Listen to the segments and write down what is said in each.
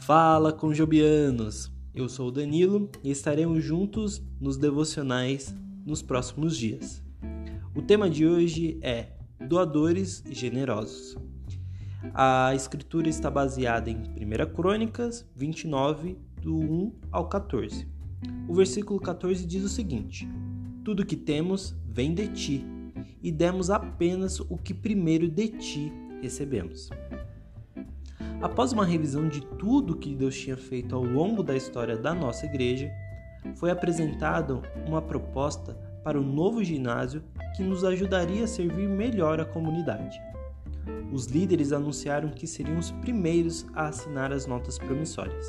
Fala com Jobianos! Eu sou o Danilo e estaremos juntos nos devocionais nos próximos dias. O tema de hoje é Doadores Generosos. A escritura está baseada em 1 Crônicas 29, do 1 ao 14. O versículo 14 diz o seguinte: Tudo que temos vem de ti, e demos apenas o que primeiro de ti recebemos. Após uma revisão de tudo que Deus tinha feito ao longo da história da nossa igreja, foi apresentada uma proposta para o novo ginásio que nos ajudaria a servir melhor a comunidade. Os líderes anunciaram que seriam os primeiros a assinar as notas promissórias.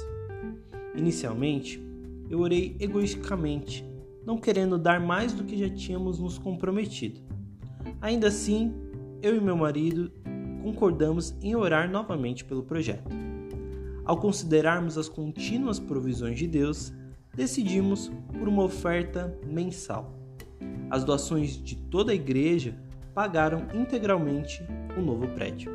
Inicialmente, eu orei egoisticamente, não querendo dar mais do que já tínhamos nos comprometido. Ainda assim, eu e meu marido concordamos em orar novamente pelo projeto. Ao considerarmos as contínuas provisões de Deus, decidimos por uma oferta mensal. As doações de toda a igreja pagaram integralmente o novo prédio.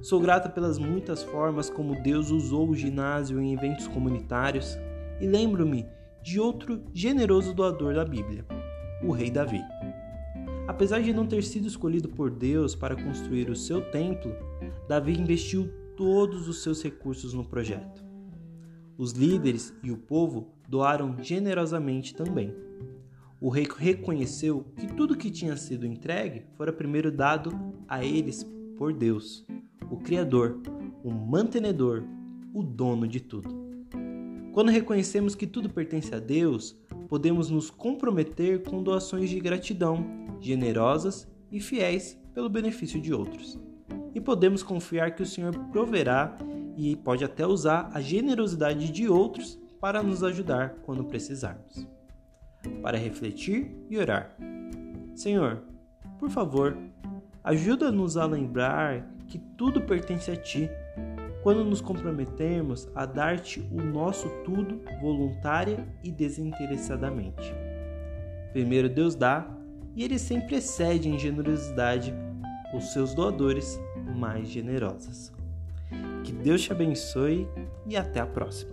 Sou grata pelas muitas formas como Deus usou o ginásio em eventos comunitários e lembro-me de outro generoso doador da Bíblia, o rei Davi. Apesar de não ter sido escolhido por Deus para construir o seu templo, Davi investiu todos os seus recursos no projeto. Os líderes e o povo doaram generosamente também. O rei reconheceu que tudo que tinha sido entregue fora primeiro dado a eles por Deus, o Criador, o mantenedor, o dono de tudo. Quando reconhecemos que tudo pertence a Deus, podemos nos comprometer com doações de gratidão generosas e fiéis pelo benefício de outros. E podemos confiar que o Senhor proverá e pode até usar a generosidade de outros para nos ajudar quando precisarmos. Para refletir e orar. Senhor, por favor, ajuda-nos a lembrar que tudo pertence a Ti quando nos comprometemos a dar-te o nosso tudo voluntária e desinteressadamente. Primeiro Deus dá e ele sempre excede em generosidade os seus doadores mais generosos. Que Deus te abençoe e até a próxima.